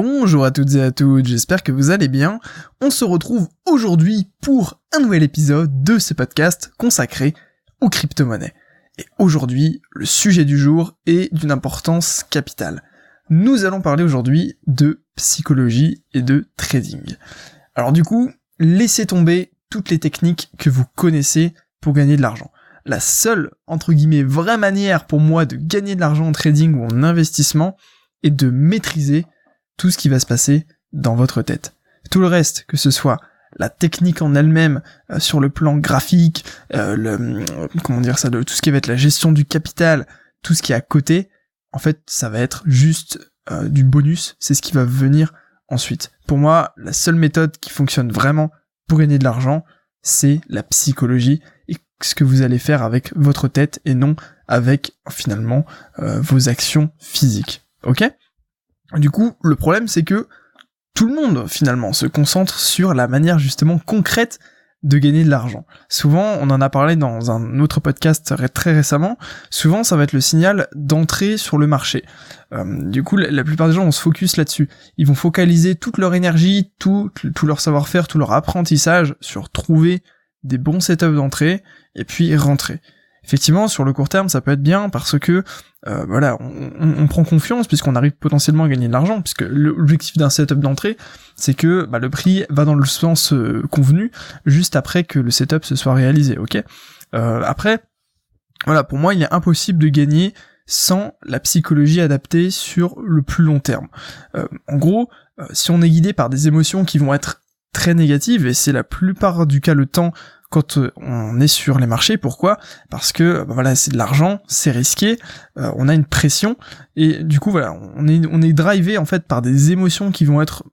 Bonjour à toutes et à tous, j'espère que vous allez bien. On se retrouve aujourd'hui pour un nouvel épisode de ce podcast consacré aux crypto-monnaies. Et aujourd'hui, le sujet du jour est d'une importance capitale. Nous allons parler aujourd'hui de psychologie et de trading. Alors du coup, laissez tomber toutes les techniques que vous connaissez pour gagner de l'argent. La seule, entre guillemets, vraie manière pour moi de gagner de l'argent en trading ou en investissement est de maîtriser tout ce qui va se passer dans votre tête. Tout le reste, que ce soit la technique en elle-même euh, sur le plan graphique, euh, le euh, comment dire ça, tout ce qui va être la gestion du capital, tout ce qui est à côté, en fait, ça va être juste du bonus. C'est ce qui va venir ensuite. Pour moi, la seule méthode qui fonctionne vraiment pour gagner de l'argent, c'est la psychologie et ce que vous allez faire avec votre tête et non avec finalement vos actions physiques. Ok? Du coup, le problème, c'est que tout le monde, finalement, se concentre sur la manière justement concrète de gagner de l'argent. Souvent, on en a parlé dans un autre podcast très récemment, souvent ça va être le signal d'entrée sur le marché. Euh, du coup, la, plupart des gens vont se focus là-dessus. Ils vont focaliser toute leur énergie, tout, tout leur savoir-faire, tout leur apprentissage sur trouver des bons setups d'entrée et puis rentrer effectivement sur le court terme ça peut être bien parce que euh, voilà on, prend confiance puisqu'on arrive potentiellement à gagner de l'argent. Puisque l'objectif d'un setup d'entrée c'est que bah, le prix va dans le sens euh, convenu juste après que le setup se soit réalisé ok? Euh, après voilà pour moi il est impossible de gagner sans la psychologie adaptée sur le plus long terme. En gros si on est guidé par des émotions qui vont être très négatives et c'est la plupart du cas le temps quand euh, on est sur les marchés. Pourquoi? Parce que bah voilà, c'est de l'argent, c'est risqué, euh, on a une pression et du coup voilà, on est on est drivé en fait par des émotions qui vont être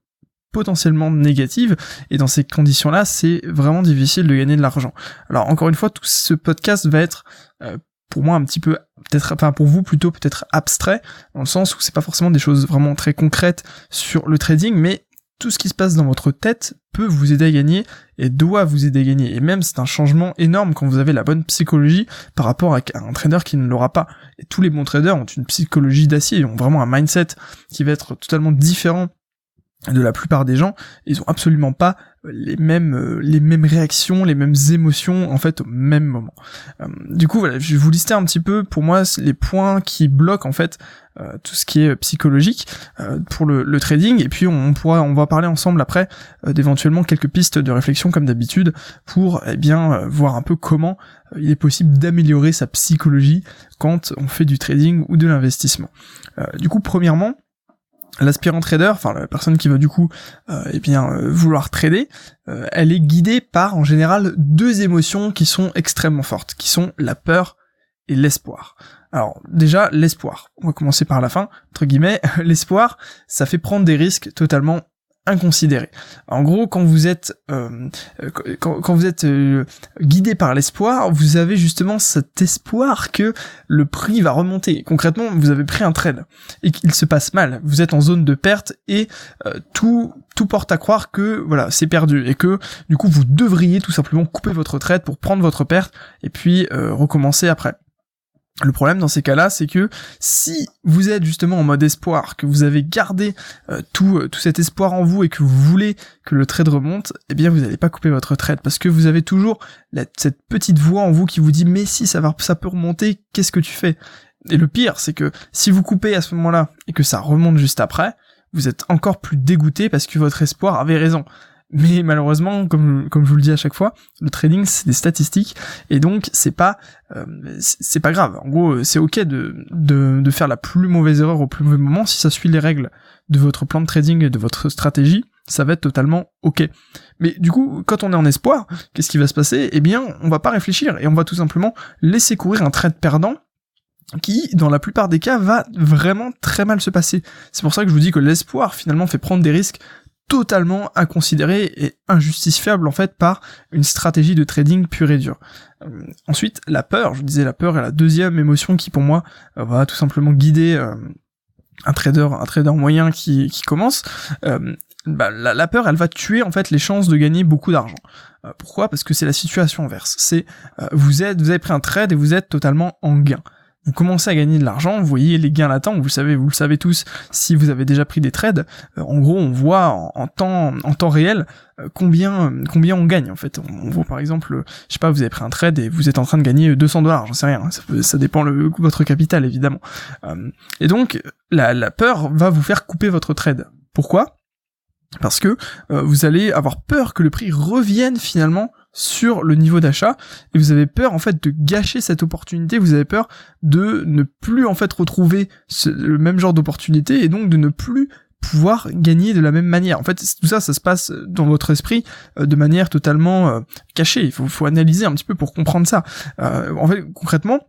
potentiellement négatives et dans ces conditions-là, c'est vraiment difficile de gagner de l'argent. Alors encore une fois, tout ce podcast va être euh, pour moi un petit peu peut-être enfin pour vous plutôt peut-être abstrait dans le sens où c'est pas forcément des choses vraiment très concrètes sur le trading mais tout ce qui se passe dans votre tête peut vous aider à gagner et doit vous aider à gagner. Et même c'est un changement énorme quand vous avez la bonne psychologie par rapport à un trader qui ne l'aura pas. Et tous les bons traders ont une psychologie d'acier, ont vraiment un mindset qui va être totalement différent de la plupart des gens, ils ont absolument pas les mêmes euh, les mêmes réactions, les mêmes émotions en fait au même moment. Euh, du coup voilà, je vais vous lister un petit peu pour moi les points qui bloquent en fait euh, tout ce qui est psychologique pour le, trading et puis on, pourra on va parler ensemble après d'éventuellement quelques pistes de réflexion comme d'habitude pour eh bien voir un peu comment il est possible d'améliorer sa psychologie quand on fait du trading ou de l'investissement. du coup premièrement l'aspirant trader, enfin la personne qui va du coup euh, eh bien euh, vouloir trader, euh, elle est guidée par en général deux émotions qui sont extrêmement fortes, qui sont la peur et l'espoir. Alors déjà l'espoir, on va commencer par la fin, entre guillemets, l'espoir, ça fait prendre des risques totalement inconsidéré. En gros, quand vous êtes euh, quand, vous êtes euh, guidé par l'espoir, vous avez justement cet espoir que le prix va remonter. Concrètement, vous avez pris un trade et qu'il se passe mal. Vous êtes en zone de perte et euh, tout tout porte à croire que voilà c'est perdu et que du coup vous devriez tout simplement couper votre trade pour prendre votre perte et puis recommencer après. Le problème dans ces cas-là, c'est que si vous êtes justement en mode espoir, que vous avez gardé euh, tout, euh, tout cet espoir en vous et que vous voulez que le trade remonte, eh bien vous n'allez pas couper votre trade parce que vous avez toujours cette petite voix en vous qui vous dit mais si ça va, ça peut remonter, qu'est-ce que tu fais? Et le pire, c'est que si vous coupez à ce moment-là et que ça remonte juste après, vous êtes encore plus dégoûté parce que votre espoir avait raison. Mais malheureusement, comme, comme je vous le dis à chaque fois, le trading c'est des statistiques et donc c'est pas euh, c'est pas grave. En gros, c'est ok de, de, de faire la plus mauvaise erreur au plus mauvais moment si ça suit les règles de votre plan de trading et de votre stratégie, ça va être totalement ok. Mais du coup, quand on est en espoir, qu'est-ce qui va se passer? Eh bien, on va pas réfléchir et on va tout simplement laisser courir un trade perdant qui, dans la plupart des cas, va vraiment très mal se passer. C'est pour ça que je vous dis que l'espoir, finalement, fait prendre des risques totalement inconsidéré et injustifiable en fait par une stratégie de trading pure et dure. Euh, ensuite, la peur, je disais la peur est la deuxième émotion qui pour moi euh, va tout simplement guider euh, un trader, un trader moyen qui, commence. Bah, la, la, peur, elle va tuer en fait les chances de gagner beaucoup d'argent. pourquoi? Parce que c'est la situation inverse. C'est vous êtes, vous avez pris un trade et vous êtes totalement en gain. Vous commencez à gagner de l'argent, vous voyez les gains latents, vous savez, vous le savez tous, si vous avez déjà pris des trades, euh, en gros, on voit en, temps, en temps réel euh, combien, combien on gagne, en fait. On, voit par exemple, je sais pas, vous avez pris un trade et vous êtes en train de gagner 200 dollars, j'en sais rien, ça, ça dépend le, votre capital, évidemment. Euh, et donc, la, la peur va vous faire couper votre trade. Pourquoi? Parce que vous allez avoir peur que le prix revienne finalement sur le niveau d'achat et vous avez peur en fait de gâcher cette opportunité, vous avez peur de ne plus en fait retrouver le même genre d'opportunité et donc de ne plus pouvoir gagner de la même manière. En fait, tout ça, ça se passe dans votre esprit euh, de manière totalement euh, cachée. Il faut, faut, analyser un petit peu pour comprendre ça. Euh, en fait, concrètement,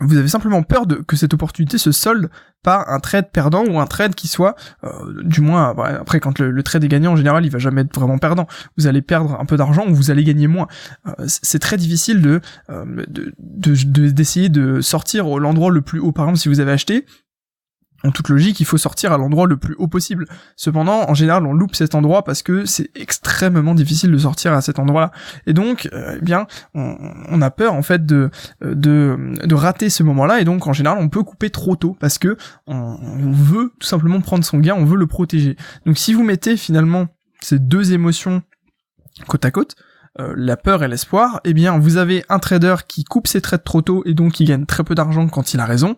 vous avez simplement peur de que cette opportunité se solde par un trade perdant ou un trade qui soit, euh, du moins, après quand le, trade est gagnant en général, il va jamais être vraiment perdant. Vous allez perdre un peu d'argent ou vous allez gagner moins. Euh, c'est très difficile de d'essayer de, de, de sortir l'endroit le plus haut. Par exemple, si vous avez acheté, en toute logique, il faut sortir à l'endroit le plus haut possible. Cependant, en général, on loupe cet endroit parce que c'est extrêmement difficile de sortir à cet endroit-là. Et donc, euh, eh bien, on, a peur en fait de, de, de rater ce moment-là. Et donc, en général, on peut couper trop tôt parce que on, veut tout simplement prendre son gain, on veut le protéger. Donc, si vous mettez finalement ces deux émotions côte à côte, euh, la peur et l'espoir, eh bien vous avez un trader qui coupe ses trades trop tôt et donc qui gagne très peu d'argent quand il a raison,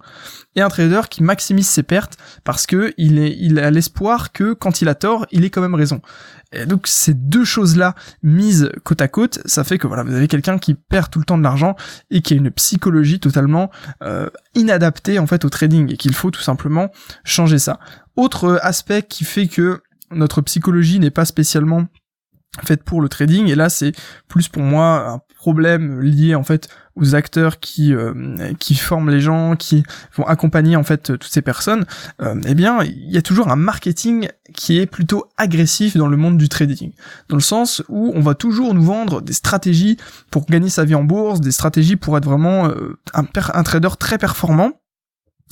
et un trader qui maximise ses pertes parce que il est il a l'espoir que quand il a tort, il ait quand même raison. Et donc ces deux choses-là mises côte à côte, ça fait que voilà, vous avez quelqu'un qui perd tout le temps de l'argent et qui a une psychologie totalement euh, inadaptée en fait au trading et qu'il faut tout simplement changer ça. Autre aspect qui fait que notre psychologie n'est pas spécialement faite pour le trading. Et là c'est plus pour moi un problème lié en fait aux acteurs qui euh, qui forment les gens qui vont accompagner en fait toutes ces personnes. Euh, eh bien il y a toujours un marketing qui est plutôt agressif dans le monde du trading. Dans le sens où on va toujours nous vendre des stratégies pour gagner sa vie en bourse des stratégies pour être vraiment euh, un, un trader très performant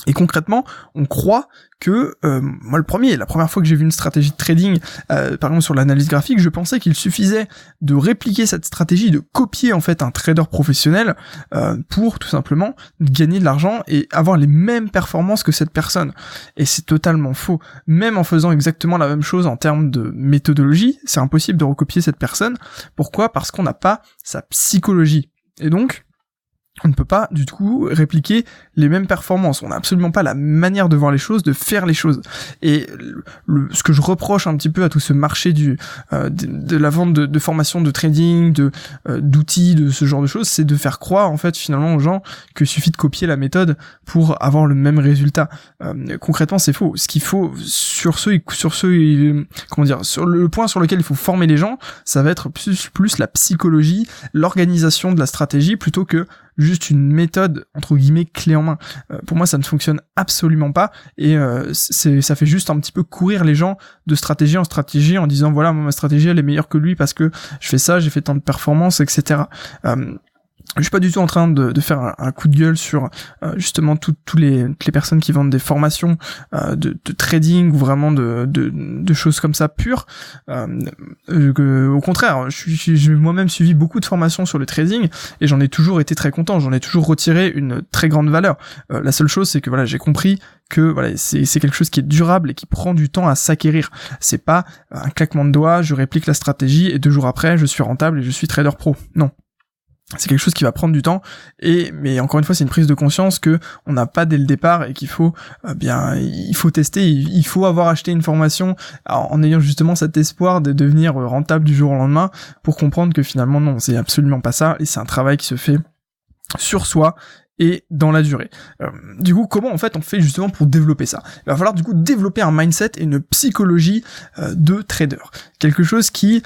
et concrètement, on croit que euh, moi le premier, la première fois que j'ai vu une stratégie de trading, euh, par exemple sur l'analyse graphique, je pensais qu'il suffisait de répliquer cette stratégie, de copier en fait un trader professionnel euh, pour tout simplement gagner de l'argent et avoir les mêmes performances que cette personne. Et c'est totalement faux. Même en faisant exactement la même chose en termes de méthodologie, c'est impossible de recopier cette personne. Pourquoi? Parce qu'on n'a pas sa psychologie. Et donc, on ne peut pas du tout répliquer les mêmes performances. On n'a absolument pas la manière de voir les choses, de faire les choses. Et ce que je reproche un petit peu à tout ce marché euh, de, la vente de, de formation, de trading, de euh, d'outils, de ce genre de choses, c'est de faire croire en fait finalement aux gens que suffit de copier la méthode pour avoir le même résultat. Euh, concrètement, c'est faux. Ce qu'il faut sur ce sur ce comment dire sur le point sur lequel il faut former les gens, ça va être plus plus la psychologie, l'organisation de la stratégie plutôt que juste une méthode entre guillemets clé en main. Euh, pour moi, ça ne fonctionne absolument pas et euh, c'est ça fait juste un petit peu courir les gens de stratégie en stratégie en disant voilà ma stratégie elle est meilleure que lui parce que je fais ça, j'ai fait tant de performances, etc je suis pas du tout en train de, de faire un, coup de gueule sur euh, justement toutes les, les personnes qui vendent des formations euh, de, de, trading ou vraiment de, de, de choses comme ça pures. Euh, au contraire, j'ai moi-même suivi beaucoup de formations sur le trading et j'en ai toujours été très content. J'en ai toujours retiré une très grande valeur. la seule chose, c'est que voilà, j'ai compris que voilà, c'est quelque chose qui est durable et qui prend du temps à s'acquérir. C'est pas un claquement de doigts, je réplique la stratégie et deux jours après, je suis rentable et je suis trader pro. Non, c'est quelque chose qui va prendre du temps et mais encore une fois c'est une prise de conscience que on n'a pas dès le départ et qu'il faut euh, bien il faut tester il faut avoir acheté une formation en ayant justement cet espoir de devenir rentable du jour au lendemain pour comprendre que finalement non c'est absolument pas ça et c'est un travail qui se fait sur soi et dans la durée. Euh, du coup, comment en fait on fait justement pour développer ça? Il va falloir du coup développer un mindset et une psychologie euh, de trader, quelque chose qui,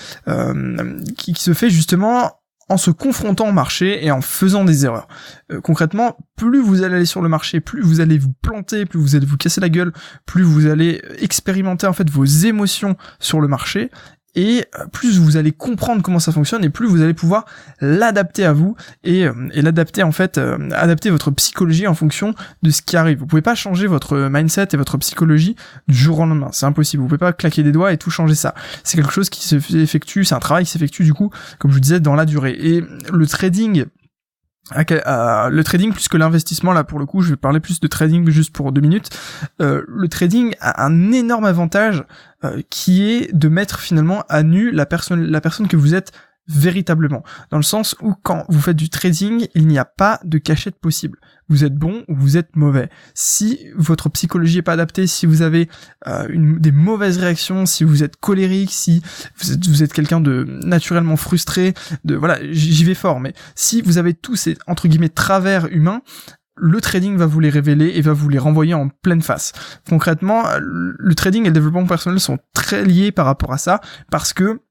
qui, qui se fait justement en se confrontant au marché et en faisant des erreurs. Euh, concrètement, plus vous allez aller sur le marché, plus vous allez vous planter, plus vous allez vous casser la gueule, plus vous allez expérimenter en fait vos émotions sur le marché et euh, plus vous allez comprendre comment ça fonctionne et plus vous allez pouvoir l'adapter à vous et, euh, l'adapter en fait euh, adapter votre psychologie en fonction de ce qui arrive. Vous pouvez pas changer votre mindset et votre psychologie du jour au lendemain, c'est impossible. Vous pouvez pas claquer des doigts et tout changer ça. C'est quelque chose qui s'effectue, c'est un travail qui s'effectue du coup, comme je vous disais, dans la durée. Et le trading le trading plus que l'investissement là pour le coup je vais parler plus de trading juste pour deux minutes. Euh, le trading a un énorme avantage euh, qui est de mettre finalement à nu la personne que vous êtes véritablement. Dans le sens où quand vous faites du trading il n'y a pas de cachette possible vous êtes bon ou vous êtes mauvais. Si votre psychologie est pas adaptée, si vous avez euh, des mauvaises réactions, si vous êtes colérique, si vous êtes, vous êtes quelqu'un de naturellement frustré, de voilà, j'y vais fort, mais si vous avez tous ces entre guillemets travers humains, le trading va vous les révéler et va vous les renvoyer en pleine face. Concrètement, le trading et le développement personnel sont très liés par rapport à ça parce que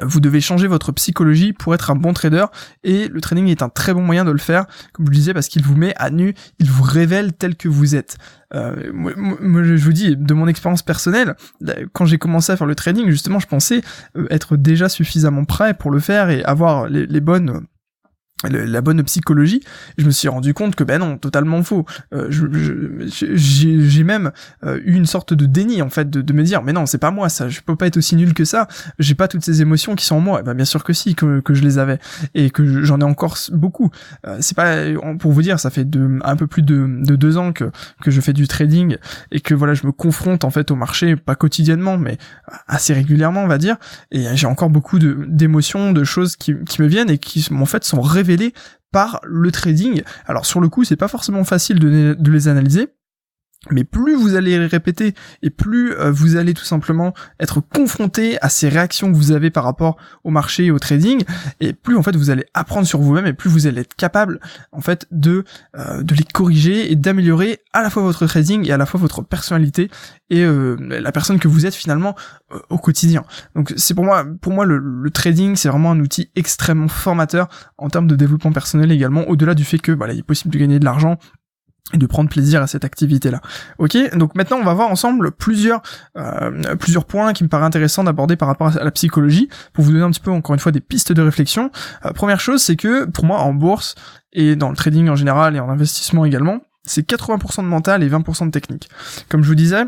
vous devez changer votre psychologie pour être un bon trader et le trading est un très bon moyen de le faire, comme je le disais, parce qu'il vous met à nu, il vous révèle tel que vous êtes. Euh, je vous dis, de mon expérience personnelle, quand j'ai commencé à faire le trading, justement, je pensais euh, être déjà suffisamment prêt pour le faire et avoir les bonnes la bonne psychologie, je me suis rendu compte que ben non, totalement faux. Euh, j'ai même euh, eu une sorte de déni en fait de, de me dire mais non c'est pas moi ça, je peux pas être aussi nul que ça. J'ai pas toutes ces émotions qui sont en moi. Et ben bien sûr que si que, que je les avais et que j'en ai encore beaucoup. Euh, c'est pas pour vous dire ça fait de, un peu plus de, de deux ans que que je fais du trading et que voilà je me confronte en fait au marché pas quotidiennement mais assez régulièrement on va dire et j'ai encore beaucoup de d'émotions de choses qui, qui me viennent et qui en fait sont révélées par le trading. Alors sur le coup, c'est pas forcément facile de, les analyser, mais plus vous allez répéter et plus euh, vous allez tout simplement être confronté à ces réactions que vous avez par rapport au marché et au trading, et plus en fait vous allez apprendre sur vous-même et plus vous allez être capable en fait de euh, de les corriger et d'améliorer à la fois votre trading et à la fois votre personnalité et euh, la personne que vous êtes finalement au quotidien. Donc c'est pour moi pour moi le, trading c'est vraiment un outil extrêmement formateur en termes de développement personnel également au-delà du fait que il est possible de gagner de l'argent et de prendre plaisir à cette activité-là. Ok, donc maintenant on va voir ensemble plusieurs euh, plusieurs points qui me paraissent intéressants d'aborder par rapport à la psychologie pour vous donner un petit peu encore une fois des pistes de réflexion. Euh, première chose, c'est que pour moi en bourse et dans le trading en général et en investissement également, c'est 80% de mental et 20% de technique. Comme je vous disais,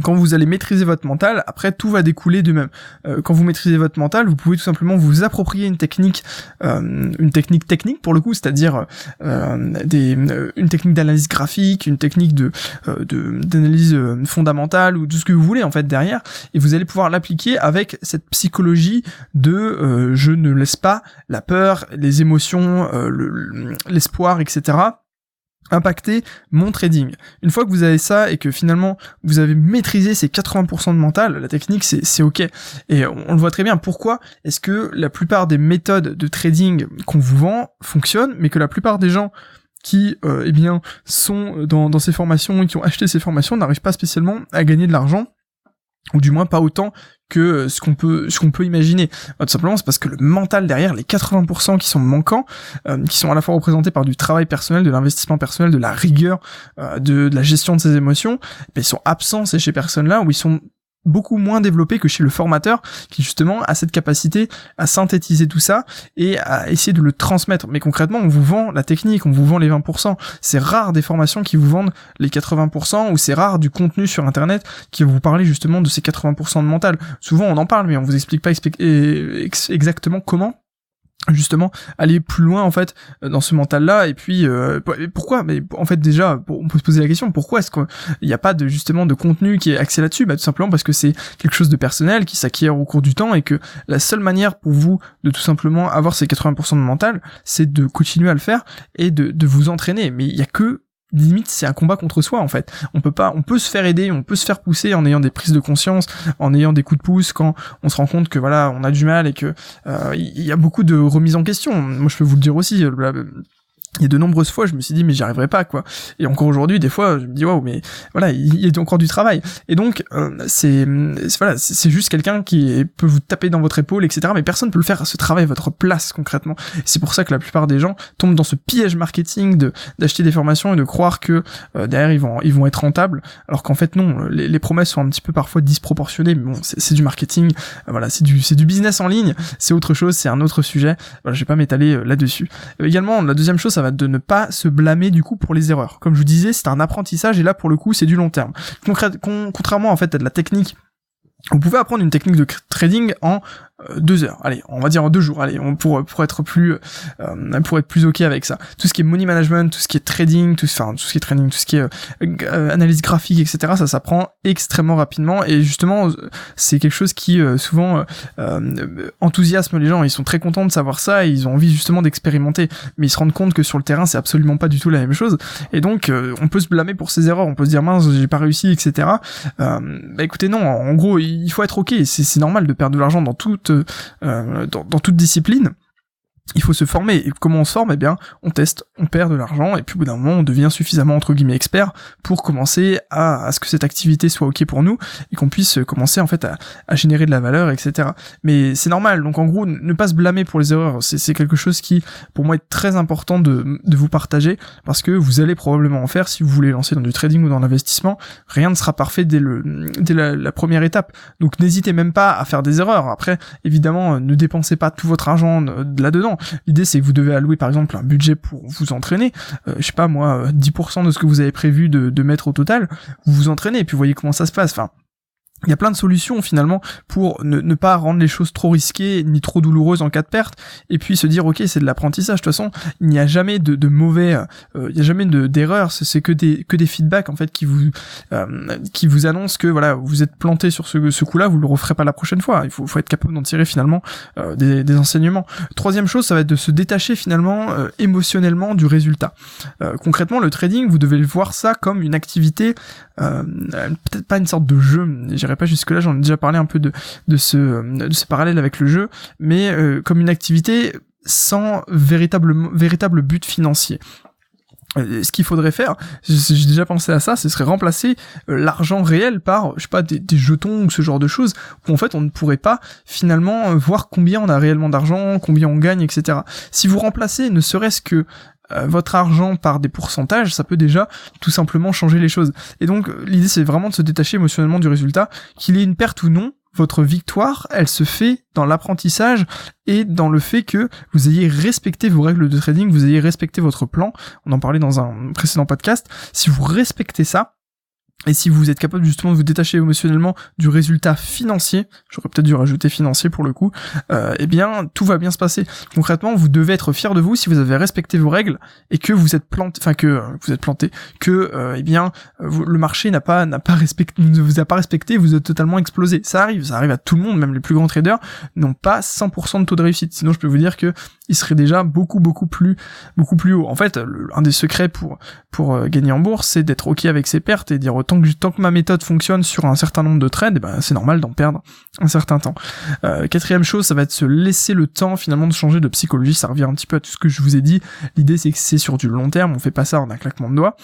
quand vous allez maîtriser votre mental, après tout va découler de même. Euh, quand vous maîtrisez votre mental, vous pouvez tout simplement vous approprier une technique, euh, une technique technique pour le coup, c'est-à-dire euh, une technique d'analyse graphique, une technique de d'analyse fondamentale ou tout ce que vous voulez en fait derrière, et vous allez pouvoir l'appliquer avec cette psychologie de je ne laisse pas la peur, les émotions, l'espoir, etc impacter mon trading. Une fois que vous avez ça et que finalement vous avez maîtrisé ces 80% de mental, la technique c'est ok. Et on, le voit très bien. Pourquoi est-ce que la plupart des méthodes de trading qu'on vous vend fonctionnent, mais que la plupart des gens qui euh, eh bien sont dans, dans ces formations et qui ont acheté ces formations n'arrivent pas spécialement à gagner de l'argent ou du moins pas autant que euh, ce qu'on peut ce qu'on peut imaginer. Tout simplement, c'est parce que le mental derrière, les 80% qui sont manquants, euh, qui sont à la fois représentés par du travail personnel, de l'investissement personnel, de la rigueur, euh, de, la gestion de ses émotions, ben, ils sont absents ces personnes-là où ils sont beaucoup moins développé que chez le formateur qui justement a cette capacité à synthétiser tout ça et à essayer de le transmettre. Mais concrètement, on vous vend la technique, on vous vend les 20%. C'est rare des formations qui vous vendent les 80% ou c'est rare du contenu sur internet qui va vous parler justement de ces 80% de mental. Souvent on en parle mais on vous explique pas exactement comment justement aller plus loin en fait dans ce mental là et puis euh, pourquoi? Mais en fait déjà on peut se poser la question pourquoi est-ce qu'il n'y a pas de justement de contenu qui est axé là-dessus? Bah tout simplement parce que c'est quelque chose de personnel qui s'acquiert au cours du temps et que la seule manière pour vous de tout simplement avoir ces 80% de mental c'est de continuer à le faire et de, de vous entraîner. Mais il y a que limite c'est un combat contre soi en fait. On peut pas, on peut se faire aider, on peut se faire pousser en ayant des prises de conscience, en ayant des coups de pouce quand on se rend compte que voilà on a du mal et que euh, il y a beaucoup de remises en question. Moi je peux vous le dire aussi. Euh, a de nombreuses fois, je me suis dit, mais j'y arriverai pas, quoi. Et encore aujourd'hui, des fois, je me dis, waouh, mais voilà, il y a encore du travail. Et donc, euh, c'est, voilà, c'est juste quelqu'un qui peut vous taper dans votre épaule, etc. Mais personne peut le faire ce travail votre place, concrètement. C'est pour ça que la plupart des gens tombent dans ce piège marketing de, d'acheter des formations et de croire que euh, derrière, ils vont, ils vont être rentables. Alors qu'en fait, non, les, les, promesses sont un petit peu parfois disproportionnées. Mais bon, c'est, du marketing. Euh, voilà, c'est du, c'est du business en ligne. C'est autre chose, c'est un autre sujet. Voilà, je vais pas m'étaler là-dessus. également, la deuxième chose, ça de ne pas se blâmer du coup pour les erreurs. Comme je vous disais, c'est un apprentissage et là pour le coup c'est du long terme. contrairement en fait à de la technique vous pouvez apprendre une technique de trading en deux heures. Allez, on va dire deux jours. Allez, on, pour pour être plus euh, pour être plus ok avec ça. Tout ce qui est money management, tout ce qui est trading, tout enfin tout ce qui est trading, tout ce qui est euh, analyse graphique, etc. Ça s'apprend extrêmement rapidement et justement c'est quelque chose qui souvent enthousiasme les gens. Ils sont très contents de savoir ça et ils ont envie justement d'expérimenter, mais ils se rendent compte que sur le terrain c'est absolument pas du tout la même chose. Et donc on peut se blâmer pour ses erreurs, on peut se dire mince j'ai pas réussi, etc. bah écoutez non, en gros il faut être ok. C'est normal de perdre de l'argent dans toute euh, dans, dans toute discipline il faut se former. Et comment on se forme Eh bien, on teste, on perd de l'argent, et puis au bout d'un moment, on devient suffisamment, entre guillemets, expert pour commencer à, ce que cette activité soit OK pour nous, et qu'on puisse commencer, en fait, à, générer de la valeur, etc. Mais c'est normal. Donc, en gros, ne pas se blâmer pour les erreurs. C'est quelque chose qui, pour moi, est très important de, de vous partager, parce que vous allez probablement en faire si vous voulez lancer dans du trading ou dans l'investissement. Rien ne sera parfait dès le, dès la, la première étape. Donc, n'hésitez même pas à faire des erreurs. Après, évidemment, ne dépensez pas tout votre argent là-dedans. L'idée c'est que vous devez allouer par exemple un budget pour vous entraîner, euh, je sais pas moi, 10% euh, de ce que vous avez prévu de, mettre au total, vous vous entraînez et puis vous voyez comment ça se passe. Enfin, il y a plein de solutions finalement pour ne, ne, pas rendre les choses trop risquées ni trop douloureuses en cas de perte. Et puis se dire ok c'est de l'apprentissage. De toute façon il n'y a jamais de, de mauvais euh, il n'y a jamais de d'erreur c'est que des que des feedbacks en fait qui vous euh, qui vous annoncent que voilà vous êtes planté sur ce, ce coup là vous le referez pas la prochaine fois. Il faut, faut être capable d'en tirer finalement euh, des, des, enseignements. Troisième chose ça va être de se détacher finalement émotionnellement du résultat. Concrètement le trading vous devez voir ça comme une activité peut-être pas une sorte de jeu pas jusque là, j'en ai déjà parlé un peu de, de, ce, parallèle avec le jeu, mais euh, comme une activité sans véritable, véritable but financier euh, ce qu'il faudrait faire, j'ai déjà pensé à ça, ce serait remplacer euh, l'argent réel par, je sais pas, des, des, jetons ou ce genre de choses, où en fait on ne pourrait pas finalement voir combien on a réellement d'argent, combien on gagne, etc. Si vous remplacez ne serait-ce que euh, votre argent par des pourcentages, ça peut déjà tout simplement changer les choses. Et donc l'idée c'est vraiment de se détacher émotionnellement du résultat, qu'il ait une perte ou non, votre victoire, elle se fait dans l'apprentissage et dans le fait que vous ayez respecté vos règles de trading, vous ayez respecté votre plan. On en parlait dans un précédent podcast. Si vous respectez ça, et si vous êtes capable justement de vous détacher émotionnellement du résultat financier, j'aurais peut-être dû rajouter financier pour le coup, euh, eh bien tout va bien se passer. Concrètement, vous devez être fier de vous si vous avez respecté vos règles et que vous êtes planté, enfin que euh, vous êtes planté, que euh, eh bien le marché n'a pas n'a pas respecté, ne vous a pas respecté, vous êtes totalement explosé. Ça arrive, ça arrive à tout le monde, même les plus grands traders n'ont pas 100% de taux de réussite. Sinon, je peux vous dire que il serait déjà beaucoup beaucoup plus beaucoup plus haut. En fait, un des secrets pour pour euh, gagner en bourse, c'est d'être ok avec ses pertes et dire autant que tant que ma méthode fonctionne sur un certain nombre de trades, eh ben c'est normal d'en perdre un certain temps. Euh, quatrième chose, ça va être se laisser le temps finalement de changer de psychologie. Ça revient un petit peu à tout ce que je vous ai dit. L'idée c'est que c'est sur du long terme, on fait pas ça en un claquement de doigts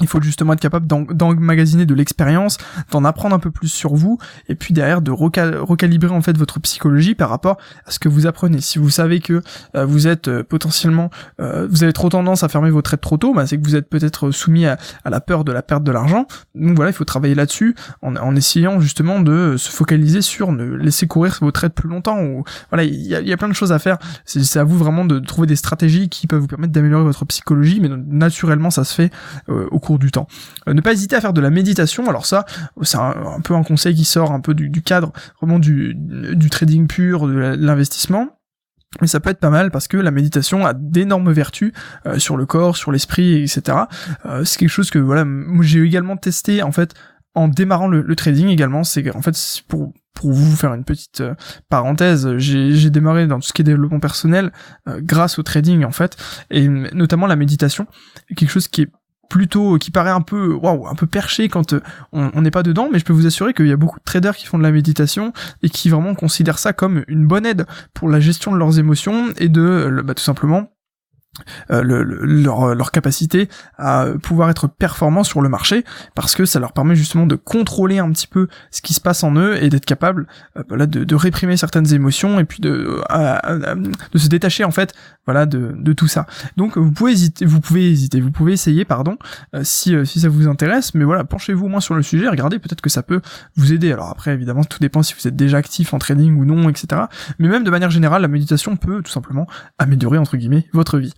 il faut justement être capable d'emmagasiner de l'expérience, d'en apprendre un peu plus sur vous, et puis derrière de recalibrer en fait votre psychologie par rapport à ce que vous apprenez. Si vous savez que euh, vous êtes euh, potentiellement, euh, vous avez trop tendance à fermer vos trades trop tôt, bah, c'est que vous êtes peut-être soumis à, la peur de la perte de l'argent. Donc voilà, il faut travailler là-dessus en, en, essayant justement de se focaliser sur ne laisser courir vos trades plus longtemps. Ou voilà, il y a, y a, plein de choses à faire. C'est à vous vraiment de trouver des stratégies qui peuvent vous permettre d'améliorer votre psychologie, mais naturellement ça se fait au cours du temps. Euh, ne pas hésiter à faire de la méditation. Alors ça, c'est un, peu un conseil qui sort un peu du, cadre vraiment du, trading pur, de l'investissement. Mais ça peut être pas mal parce que la méditation a d'énormes vertus euh, sur le corps, sur l'esprit, etc. Euh, c'est quelque chose que voilà, j'ai également testé en fait en démarrant le, trading également. C'est en fait pour pour vous faire une petite parenthèse, j'ai démarré dans tout ce qui est développement personnel grâce au trading en fait, et notamment la méditation, quelque chose qui est plutôt qui paraît un peu waouh un peu perché quand euh, on n'est pas dedans mais je peux vous assurer qu'il y a beaucoup de traders qui font de la méditation et qui vraiment considèrent ça comme une bonne aide pour la gestion de leurs émotions et de bah, tout simplement euh, le, leur, leur, capacité à pouvoir être performants sur le marché parce que ça leur permet justement de contrôler un petit peu ce qui se passe en eux et d'être capable euh, voilà de, de, réprimer certaines émotions et puis de de se détacher en fait voilà de, de tout ça. Donc vous pouvez hésiter vous pouvez hésiter vous pouvez essayer pardon euh, si si ça vous intéresse mais voilà penchez-vous au moins sur le sujet regardez peut-être que ça peut vous aider. Alors après évidemment tout dépend si vous êtes déjà actif en trading ou non etc mais même de manière générale la méditation peut tout simplement améliorer entre guillemets votre vie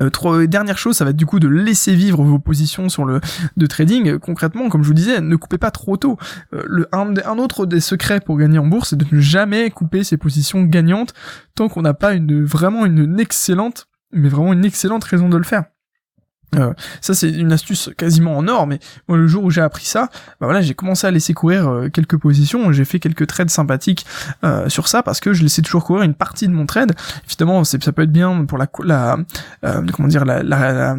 Euh, trois, dernière chose, ça va être du coup de laisser vivre vos positions sur le de trading. Euh, concrètement, comme je vous disais, ne coupez pas trop tôt. Euh, un, autre des secrets pour gagner en bourse, c'est de ne jamais couper ses positions gagnantes tant qu'on n'a pas une vraiment une excellente, mais vraiment une excellente raison de le faire. Euh, ça c'est une astuce quasiment en or, mais moi le jour où j'ai appris ça, bah voilà, j'ai commencé à laisser courir euh, quelques positions, j'ai fait quelques trades sympathiques euh, sur ça parce que je laissais toujours courir une partie de mon trade. Évidemment, ça peut être bien pour la, la comment dire la, la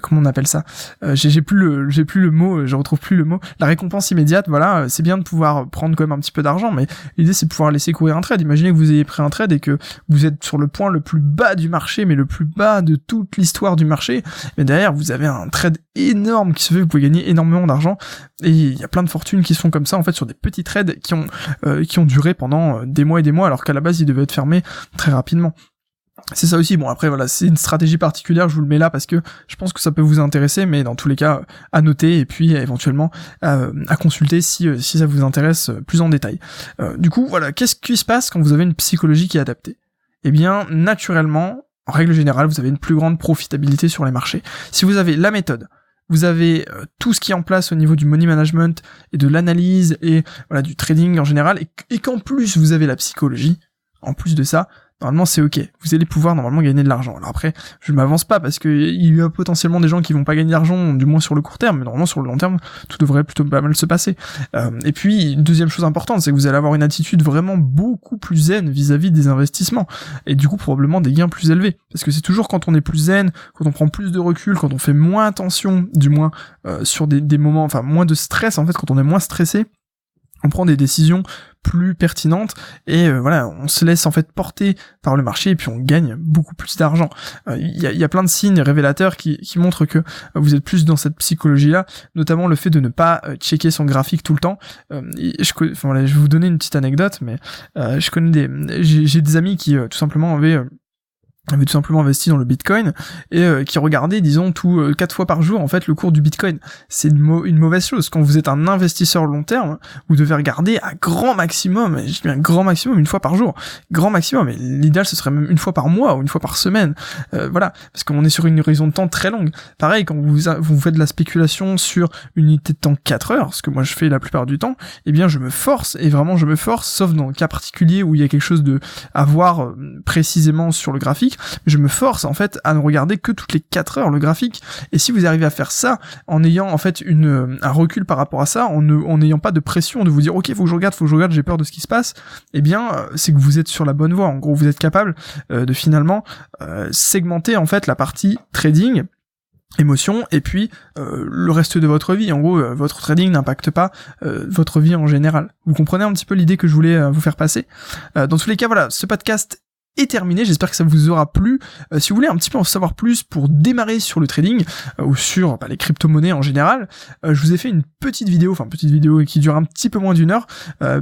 comment on appelle ça euh, j'ai plus le j'ai plus le mot je retrouve plus le mot. La récompense immédiate voilà euh, c'est bien de pouvoir prendre quand même un petit peu d'argent mais l'idée c'est de pouvoir laisser courir un trade. Imaginez que vous ayez pris un trade et que vous êtes sur le point le plus bas du marché mais le plus bas de toute l'histoire du marché. Mais derrière vous avez un trade énorme qui se fait vous pouvez gagner énormément d'argent. Et il y a plein de fortunes qui se font comme ça en fait sur des petits trades qui ont euh, qui ont duré pendant des mois et des mois alors qu'à la base ils devaient être fermés très rapidement c'est ça aussi. Bon après voilà, c'est une stratégie particulière. Je vous le mets là parce que je pense que ça peut vous intéresser, mais dans tous les cas à noter et puis éventuellement euh, à consulter si euh, si ça vous intéresse euh, plus en détail. du coup voilà, qu'est-ce qui se passe quand vous avez une psychologie qui est adaptée? Eh bien naturellement, en règle générale, vous avez une plus grande profitabilité sur les marchés. Si vous avez la méthode, vous avez tout ce qui est en place au niveau du money management et de l'analyse et voilà du trading en général, et qu'en plus vous avez la psychologie. En plus de ça, normalement c'est ok. Vous allez pouvoir normalement gagner de l'argent. Alors après, je ne m'avance pas parce que il y a potentiellement des gens qui vont pas gagner d'argent, du moins sur le court terme, mais normalement sur le long terme, tout devrait plutôt pas mal se passer. Euh, et puis, deuxième chose importante, c'est que vous allez avoir une attitude vraiment beaucoup plus zen vis-à-vis des investissements. Et du coup, probablement des gains plus élevés. Parce que c'est toujours quand on est plus zen, quand on prend plus de recul, quand on fait moins attention, du moins, euh, sur des, des moments, enfin moins de stress en fait, quand on est moins stressé, on prend des décisions plus pertinentes et euh, voilà on se laisse en fait porter par le marché et puis on gagne beaucoup plus d'argent. Il euh, y, a, plein de signes révélateurs qui, montrent que vous êtes plus dans cette psychologie là notamment le fait de ne pas euh, checker son graphique tout le temps. Je, voilà, je vais vous donner une petite anecdote mais je connais des j'ai des amis qui tout simplement avaient avait tout simplement investi dans le Bitcoin et euh, qui regardait disons tout euh, quatre fois par jour en fait le cours du Bitcoin. C'est une, mauvaise chose. Quand vous êtes un investisseur long terme vous devez regarder à grand maximum je dis un grand maximum une fois par jour. Grand maximum. Et l'idéal ce serait même une fois par mois ou une fois par semaine. Euh, voilà. Parce qu'on est sur une horizon de temps très longue. Pareil quand vous, vous faites de la spéculation sur une unité de temps 4 heures ce que moi je fais la plupart du temps eh bien je me force et vraiment je me force sauf dans le cas particulier où il y a quelque chose de à voir précisément sur le graphique je me force en fait à ne regarder que toutes les 4 heures le graphique. Et si vous arrivez à faire ça en ayant en fait euh, un recul par rapport à ça, en n'ayant pas de pression de vous dire ok faut que je regarde, faut que je regarde, j'ai peur de ce qui se passe, eh bien euh, c'est que vous êtes sur la bonne voie. En gros vous êtes capable euh, de finalement segmenter en fait la partie trading émotion et puis le reste de votre vie. En gros, votre trading n'impacte pas votre vie en général. Vous comprenez un petit peu l'idée que je voulais vous faire passer? dans tous les cas, voilà, ce podcast est terminé. J'espère que ça vous aura plu. Euh, si vous voulez un petit peu en savoir plus pour démarrer sur le trading euh, ou sur bah, les crypto-monnaies en général, euh, je vous ai fait une petite vidéo, enfin petite vidéo qui dure un petit peu moins d'une heure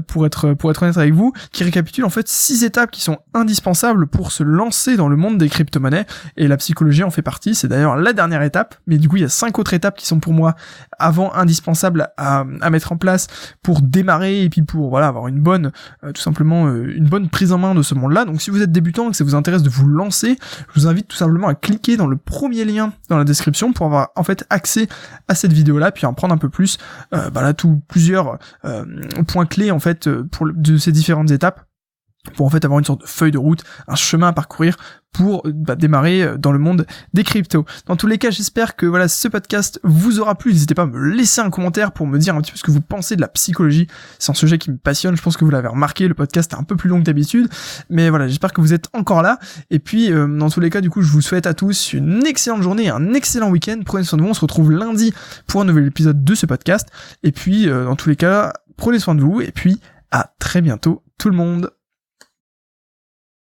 pour être pour être honnête avec vous, qui récapitule en fait six étapes qui sont indispensables pour se lancer dans le monde des crypto-monnaies et la psychologie en fait partie. C'est d'ailleurs la dernière étape, mais du coup il y a cinq autres étapes qui sont pour moi avant indispensables à, à mettre en place pour démarrer et puis pour voilà avoir une bonne tout simplement une bonne prise en main de ce monde-là. Donc si vous êtes débutant et que ça vous intéresse de vous lancer, je vous invite tout simplement à cliquer dans le premier lien dans la description pour avoir en fait accès à cette vidéo là, puis en prendre un peu plus, euh, bah là tout plusieurs euh, points clés en fait euh, pour de ces différentes étapes pour en fait avoir une sorte de feuille de route, un chemin à parcourir pour bah, démarrer euh, dans le monde des cryptos. Dans tous les cas, j'espère que voilà ce podcast vous aura plu. N'hésitez pas à me laisser un commentaire pour me dire un petit peu ce que vous pensez de la psychologie. C'est un sujet qui me passionne. Je pense que vous l'avez remarqué. Le podcast est un peu plus long que d'habitude, mais voilà, j'espère que vous êtes encore là. Et puis, euh, dans tous les cas, du coup, je vous souhaite à tous une excellente journée, un excellent week-end. Prenez soin de vous. On se retrouve lundi pour un nouvel épisode de ce podcast. Et puis, euh, dans tous les cas, prenez soin de vous. Et puis, à très bientôt, tout le monde.